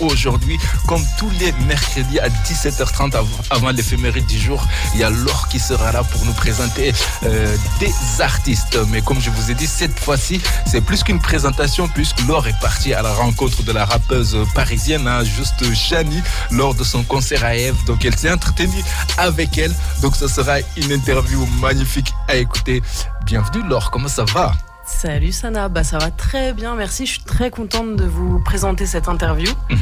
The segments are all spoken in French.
aujourd'hui, comme tous les mercredis à 17h30 avant l'éphéméride du jour, il y a Laure qui sera là pour nous présenter euh, des artistes. Mais comme je vous ai dit, cette fois-ci, c'est plus qu'une présentation puisque Laure est partie à la rencontre de la rappeuse parisienne, hein, juste Chani, lors de son concert à Eve. Donc elle s'est entretenue avec elle. Donc ce sera une interview magnifique à écouter. Bienvenue Laure, comment ça va? Salut Sana, bah ça va très bien, merci. Je suis très contente de vous présenter cette interview. Mhm.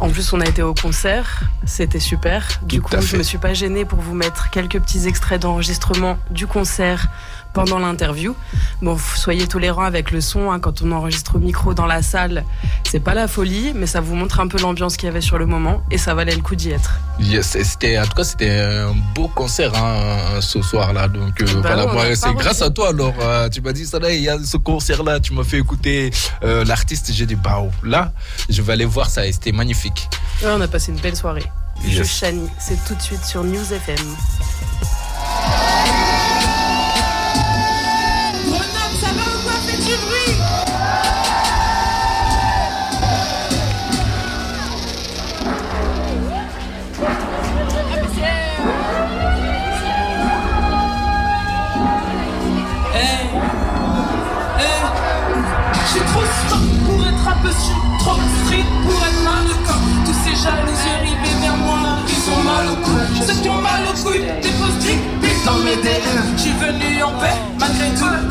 En plus, on a été au concert, c'était super. Du coup, je me suis pas gênée pour vous mettre quelques petits extraits d'enregistrement du concert pendant l'interview. Bon, soyez tolérants avec le son. Hein, quand on enregistre au micro dans la salle, c'est pas la folie, mais ça vous montre un peu l'ambiance qu'il y avait sur le moment et ça valait le coup d'y être. Yes, c'était en tout cas c'était un beau concert hein, ce soir-là. Donc euh, bah voilà, c'est grâce à toi alors. Euh, tu m'as dit ça là, il y a ce concert-là, tu m'as fait écouter euh, l'artiste. J'ai dit bah oh, là, je vais aller voir ça et c'était magnifique. Ouais, on a passé une belle soirée. Je Chani, c'est tout de suite sur News FM.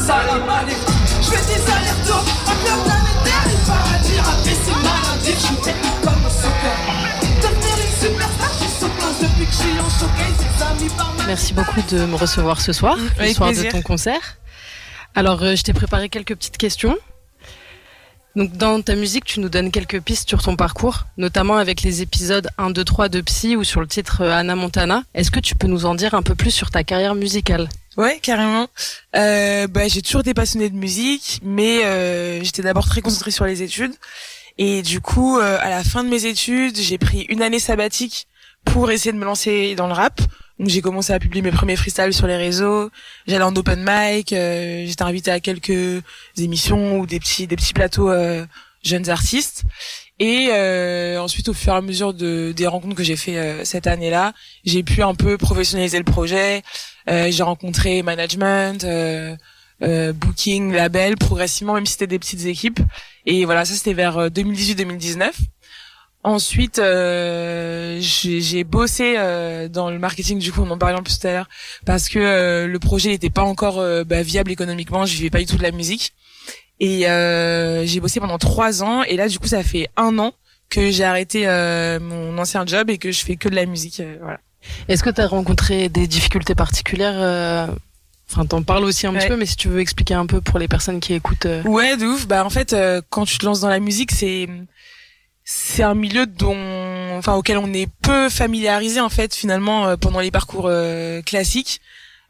Je fais des allers-retours, paradis, c'est maladif. J'suis technique comme un soccer. Devenir une superstar, j'suis sur place depuis que j'suis en showcase. Ses amis par Merci beaucoup de me recevoir ce soir, le soir de ton concert. Alors, euh, je t'ai préparé quelques petites questions. Donc dans ta musique, tu nous donnes quelques pistes sur ton parcours, notamment avec les épisodes 1, 2, 3 de Psy ou sur le titre euh, Anna Montana. Est-ce que tu peux nous en dire un peu plus sur ta carrière musicale? Ouais, carrément. Euh, bah, j'ai toujours été passionnée de musique, mais euh, j'étais d'abord très concentrée sur les études. Et du coup, euh, à la fin de mes études, j'ai pris une année sabbatique pour essayer de me lancer dans le rap. Donc j'ai commencé à publier mes premiers freestyles sur les réseaux. J'allais en open mic. Euh, j'étais invitée à quelques émissions ou des petits des petits plateaux euh, jeunes artistes. Et euh, ensuite, au fur et à mesure de, des rencontres que j'ai fait cette année-là, j'ai pu un peu professionnaliser le projet. j'ai rencontré management, booking, label, progressivement, même si c'était des petites équipes. Et voilà, ça c'était vers 2018-2019. Ensuite, euh, j'ai bossé euh, dans le marketing du coup, on en parlait peu tout à l'heure, parce que euh, le projet n'était pas encore euh, bah, viable économiquement. Je vivais pas du tout de la musique, et j'ai bossé pendant trois ans. Et là, du coup, ça fait un an que j'ai arrêté mon ancien job et que je fais que de la musique. voilà. Est-ce que tu as rencontré des difficultés particulières Enfin, t'en parles aussi un petit peu, mais si tu veux expliquer un peu pour les personnes qui écoutent. Ouais, de ouf. Bah en fait, quand tu te lances dans la musique, c'est c'est un milieu dont, enfin, auquel on est peu familiarisé en fait finalement euh, pendant les parcours euh, classiques.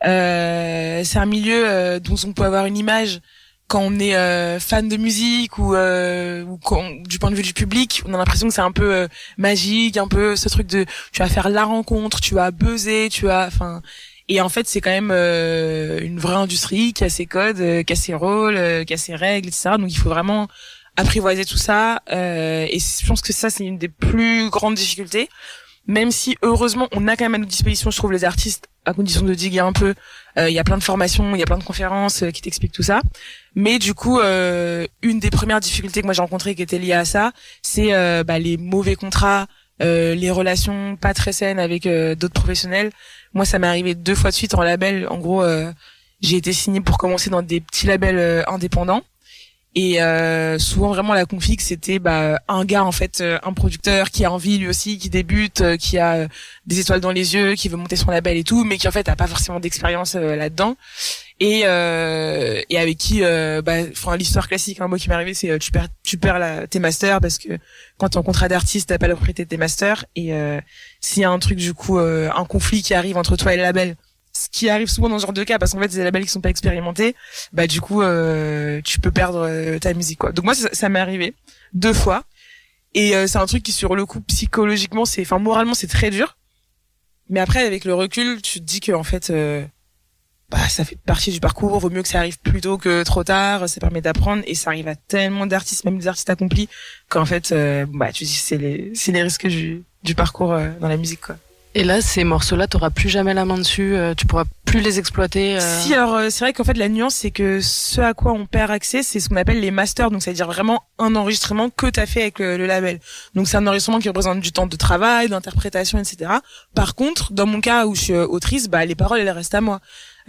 Euh, c'est un milieu dont on peut avoir une image quand on est fan de musique ou, ou quand, du point de vue du public, on a l'impression que c'est un peu magique, un peu ce truc de tu vas faire la rencontre, tu vas buzzer, tu vas, enfin. Et en fait, c'est quand même une vraie industrie qui a ses codes, qui a ses rôles, qui a ses règles, etc. Donc, il faut vraiment apprivoiser tout ça. Euh, et je pense que ça, c'est une des plus grandes difficultés. Même si heureusement, on a quand même à notre disposition, je trouve, les artistes, à condition de diguer un peu. Euh, il y a plein de formations, il y a plein de conférences euh, qui t'expliquent tout ça. Mais du coup, euh, une des premières difficultés que moi j'ai rencontrées qui était liée à ça, c'est bah, les mauvais contrats, les relations pas très saines avec d'autres professionnels. Moi, ça m'est arrivé deux fois de suite en label. En gros, j'ai été signée pour commencer dans des petits labels indépendants. Et euh, souvent vraiment la config c'était bah, un gars en fait, euh, un producteur qui a envie lui aussi, qui débute, euh, qui a des étoiles dans les yeux, qui veut monter son label et tout, mais qui en fait a pas forcément d'expérience là-dedans. Et, et avec qui, bah, l'histoire classique, un mot qui m'est arrivé, c'est tu perds, tu perds la, tes masters parce que quand t'es en contrat d'artiste, t'as pas la propriété de tes masters. Et s'il y a un truc du coup, un conflit qui arrive entre toi et le label ce qui arrive souvent dans ce genre de cas parce qu'en fait c'est des labels qui sont pas expérimentés bah du coup euh, tu peux perdre euh, ta musique quoi donc moi ça, m'est arrivé deux fois et euh, c'est un truc qui sur le coup psychologiquement c'est enfin moralement c'est très dur mais après avec le recul tu te dis que en fait bah ça fait partie du parcours. Vaut mieux que ça arrive plus tôt que trop tard. Ça permet d'apprendre et ça arrive à tellement d'artistes, même des artistes accomplis, qu'en fait, euh, bah tu dis c'est les c'est les risques du du parcours euh, dans la musique quoi. Et là, ces morceaux-là, t'auras plus jamais la main dessus, euh, tu pourras plus les exploiter. Euh... Si, alors euh, c'est vrai qu'en fait la nuance, c'est que ce à quoi on perd accès, c'est ce qu'on appelle les masters, donc c'est-à-dire vraiment un enregistrement que t'as fait avec le, le, label. Donc c'est un enregistrement qui représente du temps de travail, d'interprétation, etc. Par contre, dans mon cas où je suis autrice, bah les paroles elles restent à moi.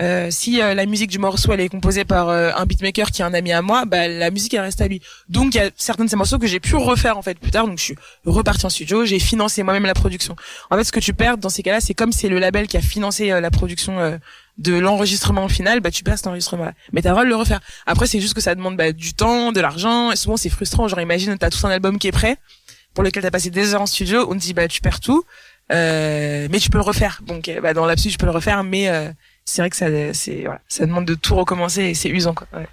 Euh, si euh, la musique du morceau elle est composée par euh, un beatmaker qui est un ami à moi, bah la musique elle reste à lui. Donc il y a certains de ces morceaux que j'ai pu refaire en fait plus tard. Donc je suis reparti en studio, j'ai financé moi-même la production. En fait, ce que tu perds dans ces cas-là, c'est comme c'est le label qui a financé la production de l'enregistrement final, bah tu perds cet enregistrement. -là. Mais t'as le droit de le refaire. Après, c'est juste que ça demande bah, du temps, de l'argent. Et souvent c'est frustrant. Genre imagine t'as tout un album qui est prêt pour lequel t'as passé des heures en studio, on te dit bah tu perds tout. Euh, mais tu peux le refaire. Donc bah, dans l'absolu, tu peux le refaire, mais euh, c'est vrai que ça, c'est, voilà, ça demande de tout recommencer et c'est usant. Quoi. Ouais.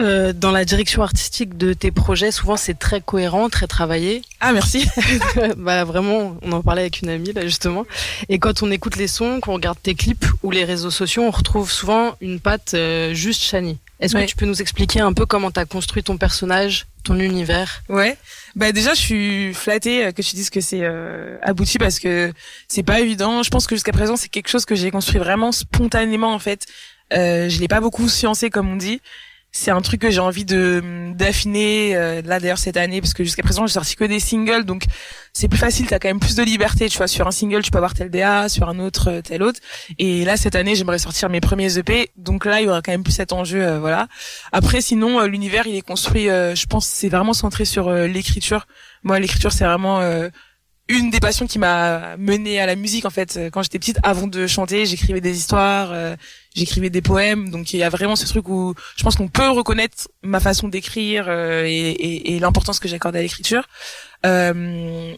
Euh, dans la direction artistique de tes projets, souvent c'est très cohérent, très travaillé. Ah merci. bah vraiment, on en parlait avec une amie là justement. Et quand on écoute les sons, qu'on regarde tes clips ou les réseaux sociaux, on retrouve souvent une patte euh, juste Shani. Est-ce ouais. que tu peux nous expliquer un peu comment tu as construit ton personnage, ton univers? Ouais. Bah déjà, je suis flattée euh, que tu dises que c'est euh, abouti parce que c'est pas évident. Je pense que jusqu'à présent, c'est quelque chose que j'ai construit vraiment spontanément en fait. Euh, je l'ai pas beaucoup sciencé comme on dit c'est un truc que j'ai envie de d'affiner euh, là d'ailleurs cette année parce que jusqu'à présent j'ai sorti que des singles donc c'est plus facile t'as quand même plus de liberté tu vois. Sur un single tu peux avoir tel DA sur un autre euh, tel autre. Et là cette année j'aimerais sortir mes premiers EP donc là il y aura quand même plus cet enjeu euh, voilà. Après sinon euh, l'univers il est construit euh, je pense c'est vraiment centré sur l'écriture. Moi l'écriture c'est vraiment une des passions qui m'a mené à la musique en fait. Quand j'étais petite avant de chanter j'écrivais des histoires euh, j'écrivais des poèmes. Donc il y a vraiment ce truc où je pense qu'on peut reconnaître ma façon d'écrire euh, et, et, et l'importance que j'accorde à l'écriture. Euh,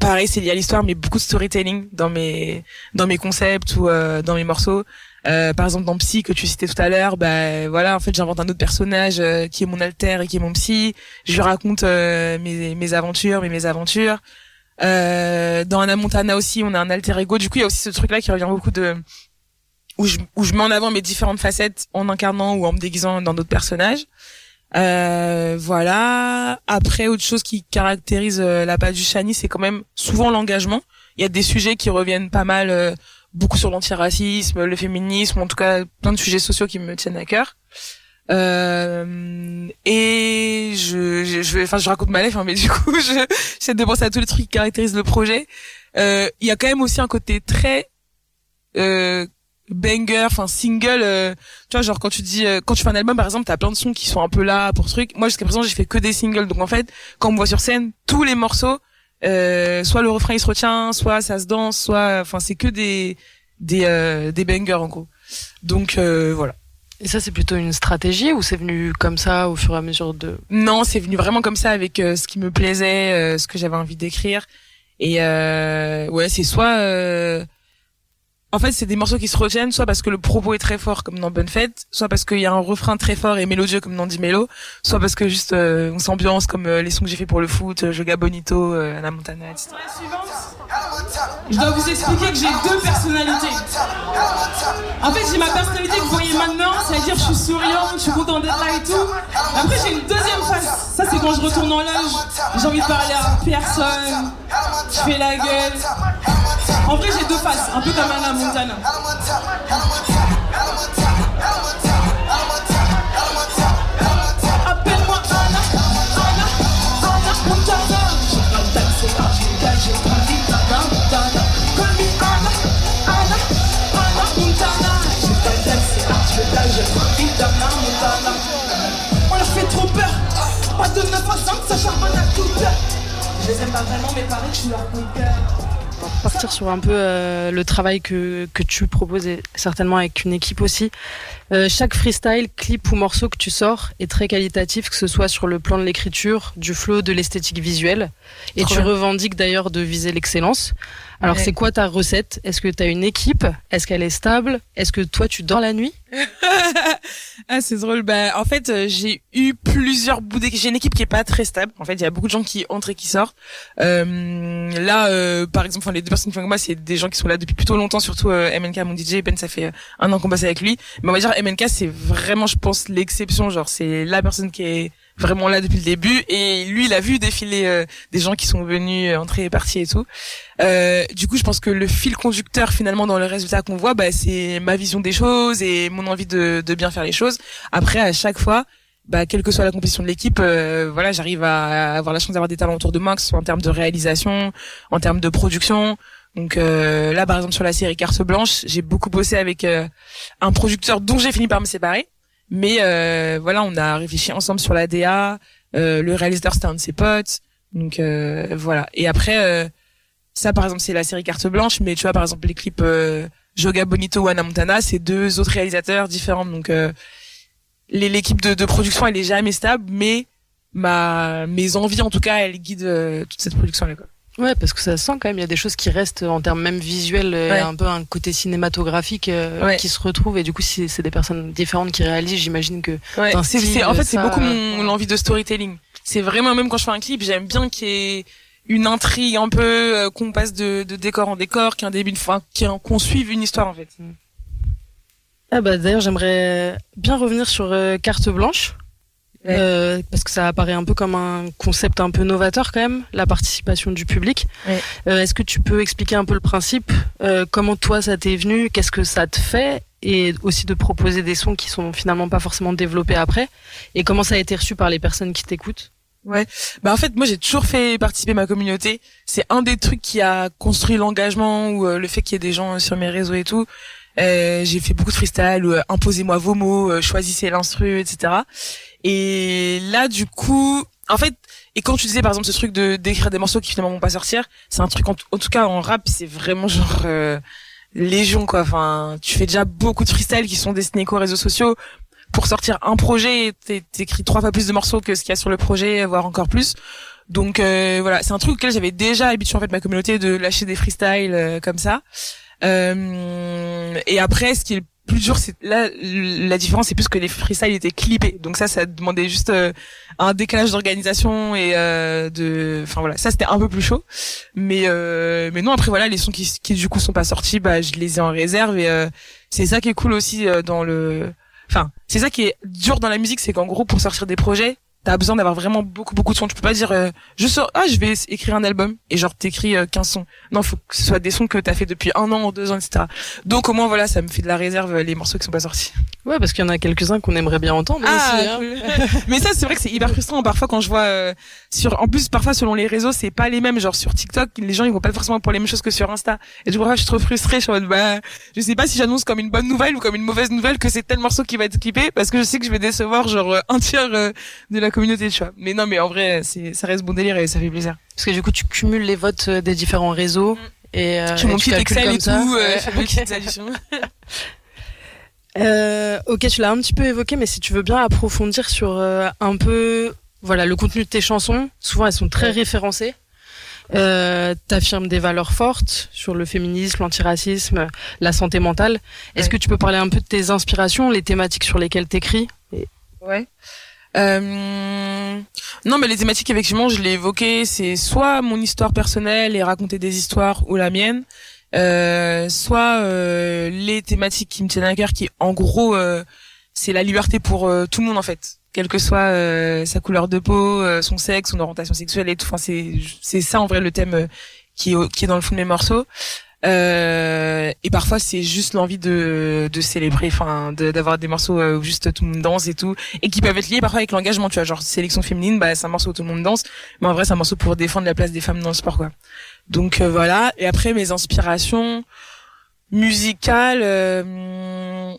pareil c'est lié à l'histoire mais beaucoup de storytelling dans mes dans mes concepts ou euh, dans mes morceaux. Euh, par exemple dans Psy que tu citais tout à l'heure bah voilà en fait j'invente un autre personnage euh, qui est mon alter et qui est mon psy. Je lui raconte mes, mes aventures mes mésaventures euh, dans Anna Montana aussi, on a un alter ego. Du coup, il y a aussi ce truc-là qui revient beaucoup de où je, où je mets en avant mes différentes facettes en incarnant ou en me déguisant dans d'autres personnages. Euh, voilà. Après, autre chose qui caractérise euh, la page du Shani, c'est quand même souvent l'engagement. Il y a des sujets qui reviennent pas mal, euh, beaucoup sur l'antiracisme, le féminisme, en tout cas plein de sujets sociaux qui me tiennent à cœur. Euh, et je, je, je, enfin, je raconte ma life, hein, mais du coup, je, j'essaie de penser à tous les trucs qui caractérisent le projet. Euh, il y a quand même aussi un côté très euh, banger, enfin single. Euh, tu vois, genre quand tu dis, euh, quand tu fais un album, par exemple, t'as plein de sons qui sont un peu là pour ce truc. Moi, jusqu'à présent, j'ai fait que des singles, donc en fait, quand on me voit sur scène, tous les morceaux, euh, soit le refrain il se retient, soit ça se danse, soit, enfin, c'est que des des des bangers en gros. Donc voilà. Et ça, c'est plutôt une stratégie ou c'est venu comme ça au fur et à mesure de Non, c'est venu vraiment comme ça avec euh, ce qui me plaisait, euh, ce que j'avais envie d'écrire. Et euh, ouais, c'est soit euh, en fait, c'est des morceaux qui se retiennent, soit parce que le propos est très fort, comme dans Bonne Fête, soit parce qu'il y a un refrain très fort et mélodieux, comme dans Dimelo, soit parce que juste euh, on s'ambiance, comme euh, les sons que j'ai fait pour le foot, euh, Joga Bonito, euh, Anna Montana, etc. Je dois vous expliquer que j'ai deux personnalités. En fait, j'ai ma personnalité que vous voyez maintenant, c'est-à-dire je suis souriante, je suis contente d'être là et tout. Après, j'ai une deuxième face. Ça, c'est quand je retourne en loge, j'ai envie de parler à personne, je fais la gueule. En vrai, j'ai deux faces, un peu comme Anna Montana. De 9 à 5, ça charbonne à toute heure. Je les aime pas vraiment, mais pareil je suis leur coup de cœur partir sur un peu euh, le travail que, que tu proposes et certainement avec une équipe aussi. Euh, chaque freestyle, clip ou morceau que tu sors est très qualitatif, que ce soit sur le plan de l'écriture, du flow, de l'esthétique visuelle. Et Trop tu bien. revendiques d'ailleurs de viser l'excellence. Alors c'est quoi ta recette? Est-ce que tu as une équipe? Est-ce qu'elle est stable? Est-ce que toi tu dors la nuit? Ah c'est drôle. Bah en fait euh, j'ai eu plusieurs bouts d'équipe. J'ai une équipe qui est pas très stable. En fait il y a beaucoup de gens qui entrent et qui sortent. Euh, là euh, par exemple, les deux personnes qui font avec moi c'est des gens qui sont là depuis plutôt longtemps. Surtout euh, MNK mon DJ Ben ça fait un an qu'on passe avec lui. Mais on va dire MNK c'est vraiment je pense l'exception. Genre c'est la personne qui est vraiment là depuis le début. Et lui il a vu défiler euh, des gens qui sont venus euh, entrer et partir et tout. Euh, du coup je pense que le fil conducteur finalement dans le résultat qu'on voit bah, c'est ma vision des choses et mon envie de, de bien faire les choses. Après à chaque fois bah, quelle que soit la composition de l'équipe, euh, voilà, j'arrive à avoir la chance d'avoir des talents autour de moi, que ce soit en termes de réalisation, en termes de production. Donc euh, là, par exemple, sur la série Carte Blanche, j'ai beaucoup bossé avec un producteur dont j'ai fini par me séparer, mais euh, voilà, on a réfléchi ensemble sur la DA. Euh, le réalisateur c'était un de ses potes. Donc euh, voilà. Et après, ça par exemple c'est la série Carte Blanche, mais tu vois par exemple les clips Joga Bonito ou Anna Montana, c'est deux autres réalisateurs différents. Donc l'équipe de, production elle est jamais stable, mais ma mes envies en tout cas elles guident toute cette production là. Quoi. Ouais, parce que ça sent quand même, il y a des choses qui restent en termes même visuels, euh, un peu un côté cinématographique euh, qui se retrouve, et du coup, si c'est des personnes différentes qui réalisent, j'imagine que. Ouais. en fait, c'est beaucoup mon envie de storytelling. C'est vraiment, même quand je fais un clip, j'aime bien qu'il y ait une intrigue un peu, euh, qu'on passe de, de, décor en décor, qu'il y ait un début, enfin, qu'on suive une histoire en fait. Ah bah d'ailleurs, j'aimerais bien revenir sur Carte Blanche. Euh, parce que ça apparaît un peu comme un concept un peu novateur quand même, la participation du public. Euh, Est-ce que tu peux expliquer un peu le principe euh, Comment toi ça t'est venu Qu'est-ce que ça te fait Et aussi de proposer des sons qui sont finalement pas forcément développés après. Et comment ça a été reçu par les personnes qui t'écoutent? Ouais, bah en fait moi j'ai toujours fait participer ma communauté. C'est un des trucs qui a construit l'engagement ou euh, le fait qu'il y ait des gens sur mes réseaux et tout. Euh, j'ai fait beaucoup de freestyle, euh, imposez-moi vos mots, choisissez l'instru, etc. Et là, du coup, en fait, et quand tu disais par exemple ce truc de d'écrire des morceaux qui finalement vont pas sortir, c'est un truc en, tout cas en rap, c'est vraiment genre euh, légion quoi. Enfin, tu fais déjà beaucoup de freestyle qui sont destinés qu'aux réseaux sociaux. Pour sortir un projet, t'écris trois fois plus de morceaux que ce qu'il y a sur le projet, voire encore plus. Donc euh, voilà, c'est un truc auquel j'avais déjà habitué en fait ma communauté de lâcher des freestyles euh, comme ça. Euh, et après, ce qui est plus dur c'est là la différence c'est plus que les freestyles étaient clippés. Donc ça ça demandait juste euh, un décalage d'organisation et euh, de enfin voilà. Ça c'était un peu plus chaud. Mais euh, mais non après voilà les sons qui, qui du coup sont pas sortis bah je les ai en réserve. Et euh, c'est ça qui est cool aussi dans le enfin c'est ça qui est dur dans la musique c'est qu'en gros pour sortir des projets t'as besoin d'avoir vraiment beaucoup beaucoup de sons. Tu peux pas dire euh, je sors ah je vais écrire un album. Et genre t'écris euh, 15 sons non faut que ce soit des sons que t'as fait depuis un an ou deux ans etc donc au moins voilà ça me fait de la réserve les morceaux qui sont pas sortis ouais parce qu'il y en a quelques uns qu'on aimerait bien entendre ah, aussi, hein. mais ça c'est vrai que c'est hyper frustrant parfois quand je vois euh, sur en plus parfois selon les réseaux c'est pas les mêmes genre sur TikTok les gens ils vont pas forcément pour les mêmes choses que sur Insta et du coup je suis trop frustrée je suis en mode bah je sais pas si j'annonce comme une bonne nouvelle ou comme une mauvaise nouvelle que c'est tel morceau qui va être clippé parce que je sais que je vais décevoir genre un tiers de la communauté tu vois mais non, mais en vrai, c'est, ça reste bon délire et ça fait plaisir. Parce que du coup, tu cumules les votes euh, des différents réseaux. Mm. Et, euh, tu mon petit Excel et tout, euh, euh, ok, tu l'as un petit peu évoqué, mais si tu veux bien approfondir sur euh, un peu, voilà, le contenu de tes chansons. Souvent, elles sont très référencées. Euh, T'affirmes des valeurs fortes sur le féminisme, l'antiracisme, la santé mentale. Est-ce que tu peux parler un peu de tes inspirations, les thématiques sur lesquelles t'écris Ouais. Euh... Non, mais les thématiques, effectivement, je l'ai évoqué, c'est soit mon histoire personnelle et raconter des histoires ou la mienne, euh, soit euh, les thématiques qui me tiennent à cœur, qui en gros, euh, c'est la liberté pour euh, tout le monde en fait, quelle que soit euh, sa couleur de peau, son sexe, son orientation sexuelle et tout. Enfin, c'est c'est ça en vrai le thème qui est, qui est dans le fond de mes morceaux. Et parfois c'est juste l'envie de, de célébrer, enfin d'avoir des morceaux où juste tout le monde danse et tout, et qui peuvent être liés parfois avec l'engagement, tu vois, genre sélection féminine, bah c'est un morceau où tout le monde danse, mais en vrai c'est un morceau pour défendre la place des femmes dans le sport quoi. Donc euh, voilà, et après mes inspirations musicales, euh,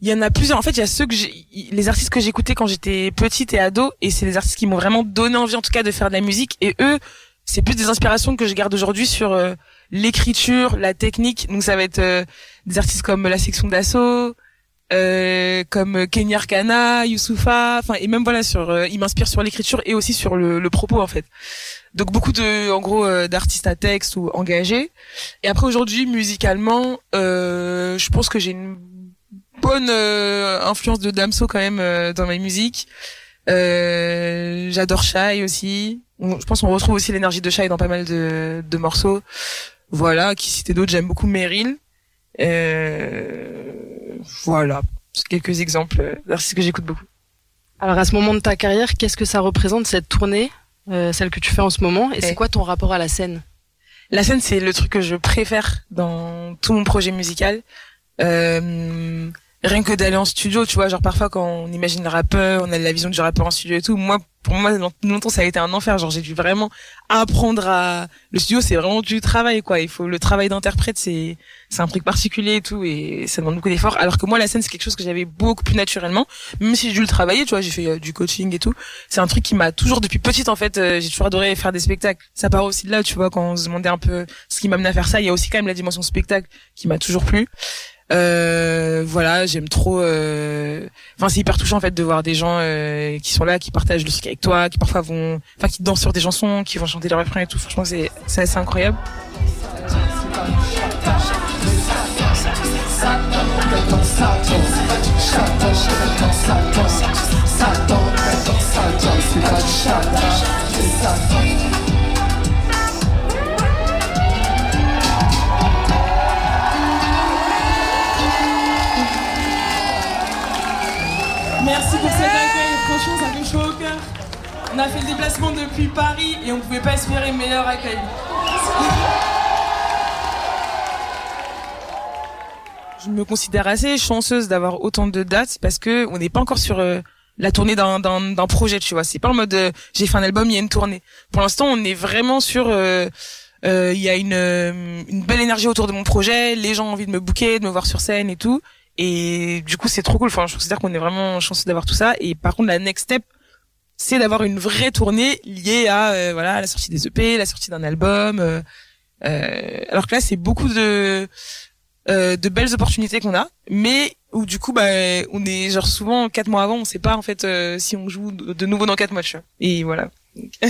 il y en a plusieurs. En fait, il y a ceux que j'ai, les artistes que j'écoutais quand j'étais petite et ado, et c'est les artistes qui m'ont vraiment donné envie en tout cas de faire de la musique, et eux c'est plus des inspirations que je garde aujourd'hui sur euh, l'écriture, la technique. Donc ça va être euh, des artistes comme la section d'assaut, euh, comme Kenny Arcana, Youssoufa, enfin et même voilà sur, euh, il m'inspire sur l'écriture et aussi sur le, le, propos en fait. Donc beaucoup de, en gros, d'artistes à texte ou engagés. Et après aujourd'hui, musicalement, je pense que j'ai une bonne influence de Damso quand même dans ma musique. J'adore Shai aussi. je pense qu'on retrouve aussi l'énergie de Shai dans pas mal de, de morceaux. Voilà, qui citait d'autres, j'aime beaucoup Meryl. voilà, quelques exemples d'artistes que j'écoute beaucoup. Alors à ce moment de ta carrière, qu'est-ce que ça représente cette tournée, euh, celle que tu fais en ce moment, et c'est quoi ton rapport à la scène? La scène, c'est le truc que je préfère dans tout mon projet musical. Euh, rien que d'aller en studio, tu vois, genre parfois quand on imagine le rappeur, on a la vision du rappeur en studio et tout. Moi, pour moi, longtemps ça a été un enfer. Genre j'ai dû vraiment apprendre à. Le studio, c'est vraiment du travail, quoi. Il faut le travail d'interprète, c'est c'est un truc particulier et tout, et ça demande beaucoup d'efforts. Alors que moi, la scène, c'est quelque chose que j'avais beaucoup plus naturellement, même si j'ai dû le travailler, tu vois. J'ai fait euh, du coaching et tout. C'est un truc qui m'a toujours depuis petite en fait. Euh, j'ai toujours adoré faire des spectacles. Ça part aussi de là, tu vois, quand on se demandait un peu ce qui m'amenait à faire ça. Il y a aussi quand même la dimension spectacle qui m'a toujours plu. Euh, voilà, j'aime trop. Euh... Enfin, c'est hyper touchant en fait de voir des gens euh, qui sont là, qui partagent le truc avec toi, qui parfois vont, enfin, qui dansent sur des chansons, qui vont chanter leurs refrains et tout. Franchement, c'est c'est incroyable. Merci pour cet accueil. Franchement, ça fait chaud au cœur. On a fait le déplacement depuis Paris et on ne pouvait pas espérer meilleur accueil. Je me considère assez chanceuse d'avoir autant de dates parce que on n'est pas encore sur euh, la tournée d'un projet, tu vois. C'est pas en mode euh, j'ai fait un album, il y a une tournée. Pour l'instant, on est vraiment sur euh, il y a une, une belle énergie autour de mon projet, les gens ont envie de me bouquer, de me voir sur scène et tout. Et du coup, c'est trop cool. Enfin, je considère qu'on est vraiment chanceux d'avoir tout ça. Et par contre, la next step, c'est d'avoir une vraie tournée liée à euh, voilà la sortie des EP, la sortie d'un album. Euh, euh, alors que là, c'est beaucoup de de belles opportunités qu'on a, mais où du coup, bah, on est genre souvent quatre mois avant, on sait pas en fait si on joue de nouveau dans quatre mois. Et voilà.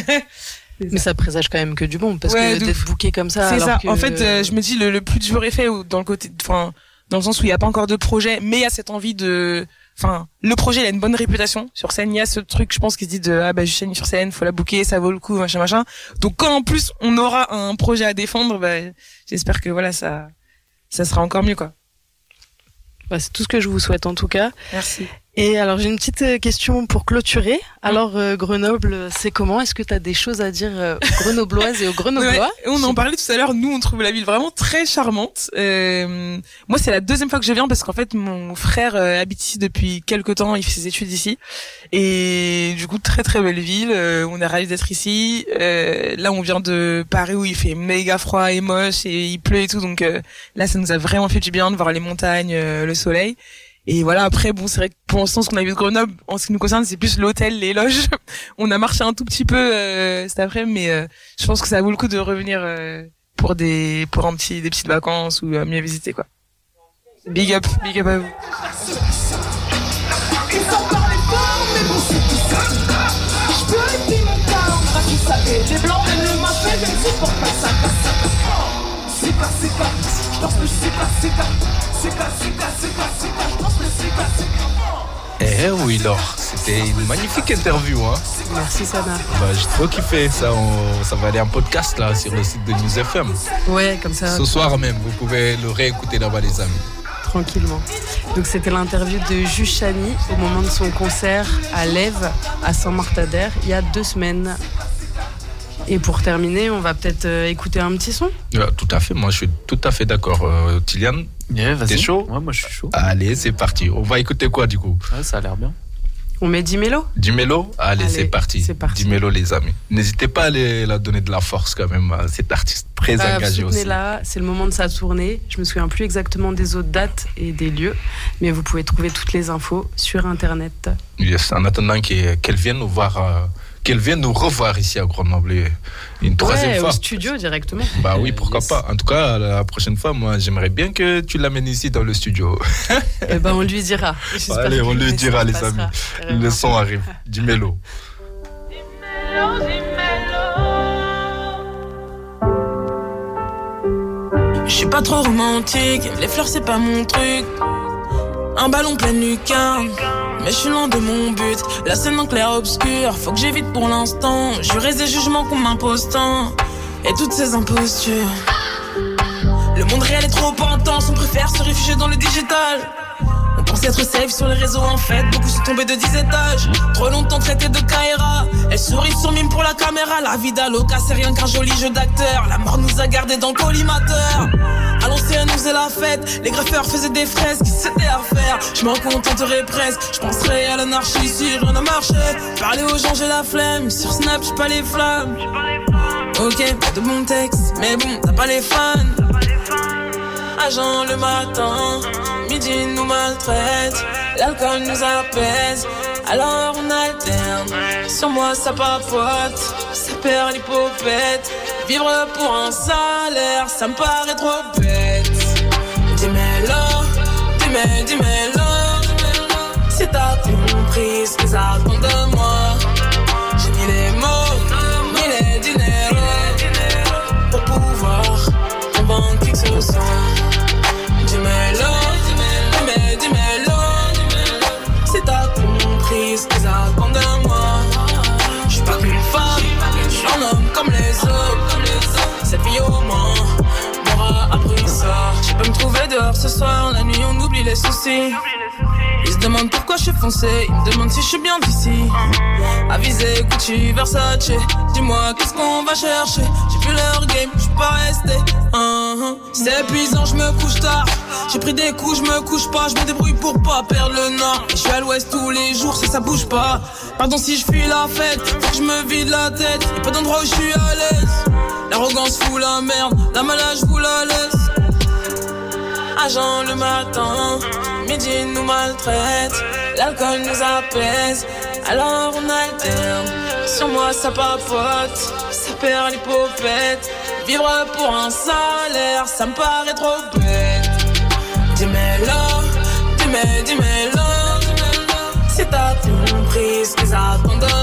Mais ça présage quand même que du bon, parce que d'être booké comme ça. C'est ça. En fait, je me dis le, le plus dur effet dans le côté, enfin, dans le sens où il n'y a pas encore de projet, mais il y a cette envie de, enfin, le projet il a une bonne réputation sur scène. Il y a ce truc, je pense, qui se dit de ah bah Justine sur scène, faut la bouquer, ça vaut le coup, machin machin. Donc quand en plus on aura un projet à défendre, bah, j'espère que voilà ça, ça sera encore mieux quoi. Bah, c'est tout ce que je vous souhaite en tout cas. Merci. Et alors j'ai une petite euh, question pour clôturer. Alors euh, Grenoble, c'est comment? Est-ce que tu as des choses à dire euh, aux grenobloises et aux grenoblois? On en parlait tout à l'heure, nous on trouve la ville vraiment très charmante. moi c'est la deuxième fois que je viens parce qu'en fait mon frère habite ici depuis quelques temps, il fait ses études ici. Et du coup très très belle ville, on est ravis d'être ici. là on vient de Paris où il fait méga froid et moche et il pleut et tout, donc là ça nous a vraiment fait du bien de voir les montagnes, le soleil. Et voilà, après, bon, c'est vrai que pour l'instant, ce qu'on a vu de Grenoble, en ce qui nous concerne, c'est plus l'hôtel, les loges. On a marché un tout petit peu euh, cet après, mais euh, je pense que ça vaut le coup de revenir euh, pour des pour un petit des petites vacances ou mieux visiter quoi. Big up, big up à vous. Eh oui, Laure, c'était une magnifique interview. Hein. Merci, Sana. Bah, j'ai trop kiffé. Ça, ça va aller en podcast là sur le site de News FM. Ouais, comme ça. Ce soir même, vous pouvez le réécouter là-bas, les amis. Tranquillement. Donc, c'était l'interview de Juchani au moment de son concert à Lève, à Saint-Martader, il y a deux semaines. Et pour terminer, on va peut-être euh, écouter un petit son Tout à fait, moi je suis tout à fait d'accord. Euh, Tiliane, T'es chaud? Ouais, moi je suis chaud. Allez, c'est parti. On va écouter quoi du coup? Ça a l'air bien. On met 10 mélos Du mélo Allez, c'est parti. C'est parti. 10 les amis. N'hésitez pas à aller la donner de la force quand même à cet artiste très bah, engagé aussi. là, c'est le moment de sa tournée. Je me souviens plus exactement des autres dates et des lieux, mais vous pouvez trouver toutes les infos sur internet. Yes, en attendant qu'elle vienne nous voir qu'elle vienne nous revoir ici à Grenoble une troisième fois. Au studio directement. Bah oui, pourquoi pas. En tout cas, la prochaine fois, moi, j'aimerais bien que tu l'amènes ici dans le studio. Eh ben, on lui dira. Allez, on lui dira, les amis. Euh, le son arrive du mélo. Je suis pas trop romantique, les fleurs c'est pas mon truc. Un ballon plein lucarne mais je suis loin de mon but. La scène en clair obscur, faut que j'évite pour l'instant. Jurez des jugements qu'on m'impose tant, et toutes ces impostures. Le monde réel est trop intense, on préfère se réfugier dans le digital. On pense être safe sur les réseaux en fait, beaucoup sont tombés de 10 étages. Trop longtemps traité de Kaira, elle sourit sur mime pour la caméra. La vie d'Aloca c'est rien qu'un joli jeu d'acteur. La mort nous a gardés dans le collimateur. À l'ancienne, nous faisait la fête. Les graffeurs faisaient des fresques, c'était à faire. Je m'en presque. Je penserais à l'anarchie si rien ne marchait. Parler aux gens, j'ai la flemme. Sur Snap, j'ai pas les flammes. Ok, pas de bon texte, mais bon, t'as pas les fans. Agent le matin, midi nous maltraite, l'alcool nous apaise, alors on alterne. Sur moi ça papote, ça perd l'hypopète. Vivre pour un salaire, ça me paraît trop bête. Dis-moi, dis-moi, dis-moi, si t'as compris ce qu'ils attendent de dehors ce soir, la nuit on oublie les soucis. Ils se demandent pourquoi je suis foncé, ils me demandent si je suis bien d'ici. Avisé, Gucci, Versace, dis-moi qu'est-ce qu'on va chercher? J'ai plus leur game, je suis pas resté. Uh-huh. C'est épuisant, je me couche tard. J'ai pris des coups, je me couche pas, je me débrouille pour pas perdre le nord. Je suis à l'ouest tous les jours, ça ça bouge pas. Pardon si je fuis la fête, faut que je me vide la tête. Y'a pas d'endroit où je suis à l'aise. L'arrogance fout la merde, la malade je la laisse. Agent le matin, midi nous maltraite, l'alcool nous apaise, alors on alterne. Sur moi ça papote, ça perd l'hypopète. Vivre pour un salaire, ça me paraît trop bête. Dis-moi, dis-moi, dis-moi, si t'as compris ce qu'ils attendent de